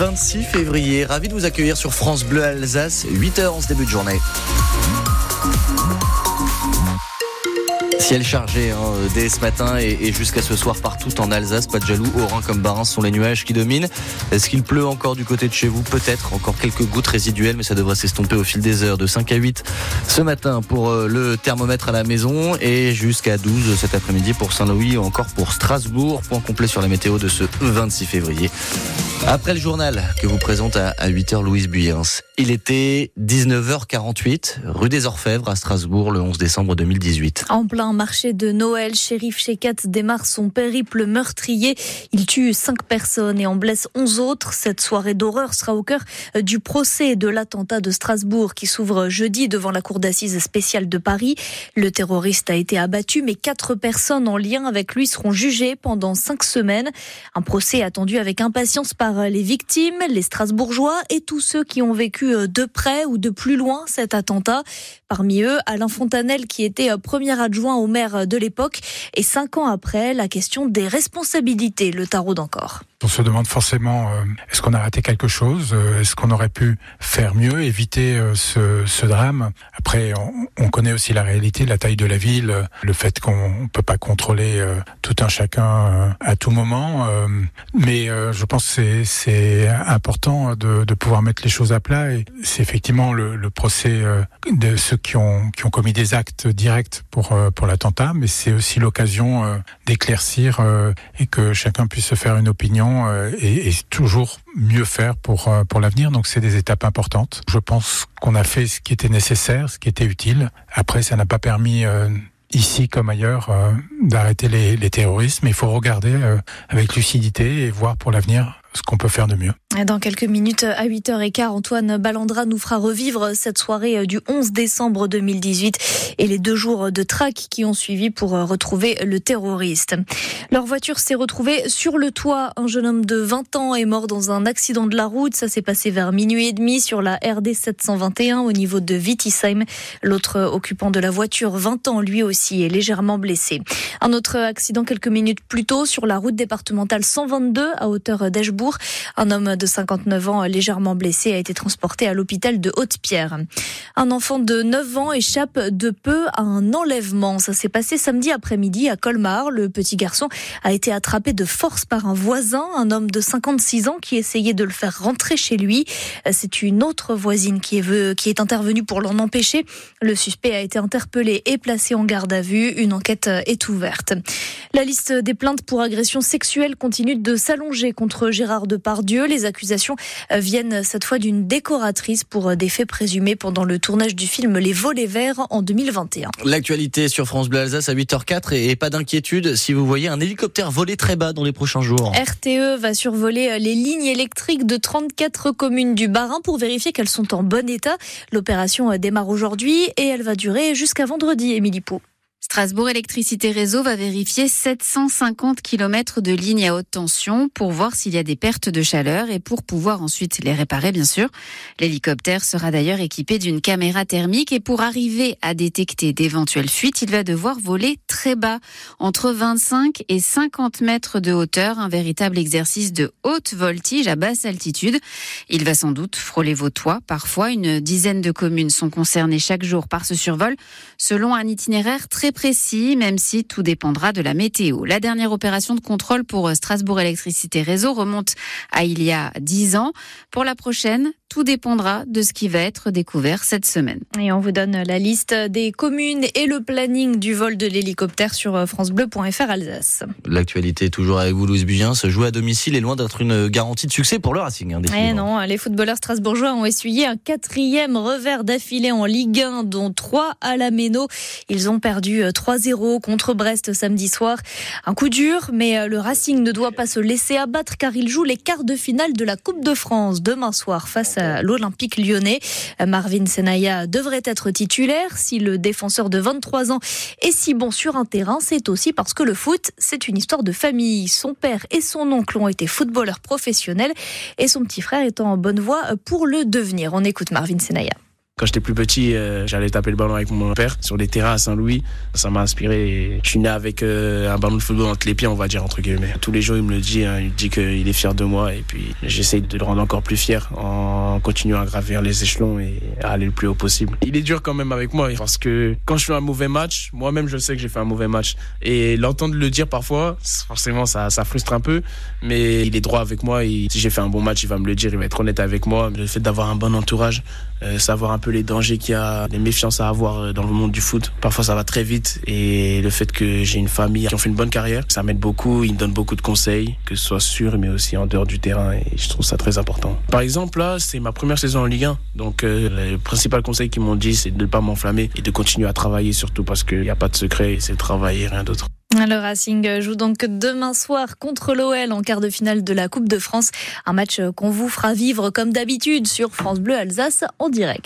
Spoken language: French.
26 février. Ravi de vous accueillir sur France Bleu Alsace, 8h11 début de journée. Ciel chargé hein, dès ce matin et, jusqu'à ce soir partout en Alsace. Pas de jaloux, Oran comme Barin sont les nuages qui dominent. Est-ce qu'il pleut encore du côté de chez vous? Peut-être. Encore quelques gouttes résiduelles, mais ça devrait s'estomper au fil des heures. De 5 à 8 ce matin pour euh, le thermomètre à la maison et jusqu'à 12 cet après-midi pour Saint-Louis ou encore pour Strasbourg. Point complet sur la météo de ce 26 février. Après le journal que vous présente à 8h Louise Buyens. Il était 19h48, rue des Orfèvres à Strasbourg le 11 décembre 2018. En plein marché de Noël, shérif Shekat démarre son périple meurtrier. Il tue cinq personnes et en blesse onze autres. Cette soirée d'horreur sera au cœur du procès de l'attentat de Strasbourg qui s'ouvre jeudi devant la cour d'assises spéciale de Paris. Le terroriste a été abattu, mais quatre personnes en lien avec lui seront jugées pendant cinq semaines. Un procès attendu avec impatience par les victimes, les Strasbourgeois et tous ceux qui ont vécu euh, de près ou de plus loin cet attentat. Parmi eux, Alain Fontanel, qui était euh, premier adjoint au maire de l'époque, et cinq ans après, la question des responsabilités, le tarot d'encore. On se demande forcément, euh, est-ce qu'on a raté quelque chose Est-ce qu'on aurait pu faire mieux, éviter ce, ce drame? Après, on, on, connaît aussi la réalité, la taille de la ville, le fait qu'on ne peut pas contrôler tout un chacun à tout moment. Mais je pense que c'est important de, pouvoir mettre les choses à plat. Et c'est effectivement le, procès euh, de ceux qui ont, commis des actes directs pour, euh, pour l'attentat, mais c'est aussi l'occasion euh, d'éclaircir et que chacun puisse se faire une opinion et, et toujours mieux faire pour, pour l'avenir. Donc c'est des étapes importantes. Je pense qu'on a fait ce qui était nécessaire, ce qui était utile. Après, ça n'a pas permis ici comme ailleurs, d'arrêter les, les terroristes, mais il faut regarder avec lucidité et voir pour l'avenir ce qu'on peut faire de mieux. Dans quelques minutes, à 8h15, Antoine Ballandra nous fera revivre cette soirée du 11 décembre 2018 et les deux jours de traque qui ont suivi pour retrouver le terroriste. Leur voiture s'est retrouvée sur le toit. Un jeune homme de 20 ans est mort dans un accident de la route. Ça s'est passé vers minuit et demi sur la RD 721 au niveau de Wittisheim. L'autre occupant de la voiture, 20 ans, lui aussi, est légèrement blessé. Un autre accident quelques minutes plus tôt sur la route départementale 122 à hauteur d'Eschbourg un homme de 59 ans légèrement blessé a été transporté à l'hôpital de Haute-Pierre. Un enfant de 9 ans échappe de peu à un enlèvement. Ça s'est passé samedi après-midi à Colmar. Le petit garçon a été attrapé de force par un voisin, un homme de 56 ans qui essayait de le faire rentrer chez lui. C'est une autre voisine qui est, qui est intervenue pour l'en empêcher. Le suspect a été interpellé et placé en garde à vue. Une enquête est ouverte. La liste des plaintes pour agression sexuelle continue de s'allonger contre Gérard Gérard Depardieu. Les accusations euh, viennent cette fois d'une décoratrice pour euh, des faits présumés pendant le tournage du film Les Volets Verts en 2021. L'actualité sur France Bleu Alsace à 8h04 et pas d'inquiétude si vous voyez un hélicoptère voler très bas dans les prochains jours. RTE va survoler euh, les lignes électriques de 34 communes du Bas-Rhin pour vérifier qu'elles sont en bon état. L'opération démarre aujourd'hui et elle va durer jusqu'à vendredi, Émilie Pou. Strasbourg Électricité Réseau va vérifier 750 km de lignes à haute tension pour voir s'il y a des pertes de chaleur et pour pouvoir ensuite les réparer, bien sûr. L'hélicoptère sera d'ailleurs équipé d'une caméra thermique et pour arriver à détecter d'éventuelles fuites, il va devoir voler très bas, entre 25 et 50 mètres de hauteur, un véritable exercice de haute voltige à basse altitude. Il va sans doute frôler vos toits. Parfois, une dizaine de communes sont concernées chaque jour par ce survol, selon un itinéraire très précis, même si tout dépendra de la météo. La dernière opération de contrôle pour Strasbourg Électricité Réseau remonte à il y a dix ans. Pour la prochaine, tout dépendra de ce qui va être découvert cette semaine. Et on vous donne la liste des communes et le planning du vol de l'hélicoptère sur francebleu.fr Alsace. L'actualité toujours avec vous, Louise Bugin. Se jouer à domicile est loin d'être une garantie de succès pour le Racing. Hein, eh non, les footballeurs strasbourgeois ont essuyé un quatrième revers d'affilée en Ligue 1, dont trois à la Méno. Ils ont perdu 3-0 contre Brest samedi soir. Un coup dur, mais le Racing ne doit pas se laisser abattre car il joue les quarts de finale de la Coupe de France demain soir face à l'Olympique lyonnais. Marvin Senaya devrait être titulaire. Si le défenseur de 23 ans est si bon sur un terrain, c'est aussi parce que le foot, c'est une histoire de famille. Son père et son oncle ont été footballeurs professionnels et son petit frère est en bonne voie pour le devenir. On écoute Marvin Senaya Quand j'étais plus petit, euh, j'allais taper le ballon avec mon père sur des terrains à Saint-Louis. Ça m'a inspiré. je suis né avec euh, un ballon de football entre les pieds, on va dire entre guillemets. Tous les jours, il me le dit. Hein. il dit qu'il est fier de moi et puis j'essaie de le rendre encore plus fier en continuant à gravir les échelons et à aller le plus haut possible. Il est dur quand même avec moi parce que quand je fais un mauvais match, moi-même je sais que j'ai fait un mauvais match et l'entendre le dire parfois, forcément ça, ça frustre un peu, mais il est droit avec moi. Et si j'ai fait un bon match, il va me le dire, il va être honnête avec moi. Le fait d'avoir un bon entourage, euh, savoir un peu les dangers qu'il y a, les méfiances à avoir euh, dans le monde du foot. Parfois ça va très vite et le fait que j'ai une famille qui ont fait une bonne carrière, ça m'aide beaucoup. Ils me donnent beaucoup de conseils, que ce soit sûr mais aussi en dehors du terrain et je trouve ça très important. Par exemple là, c'est ma première saison en Ligue 1, donc euh, le principal conseil qu'ils m'ont dit, c'est de ne pas m'enflammer et de continuer à travailler surtout parce qu'il n'y a pas de secret, c'est travailler, rien d'autre. Le Racing joue donc demain soir contre l'OL en quart de finale de la Coupe de France. Un match qu'on vous fera vivre comme d'habitude sur France Bleu Alsace en direct.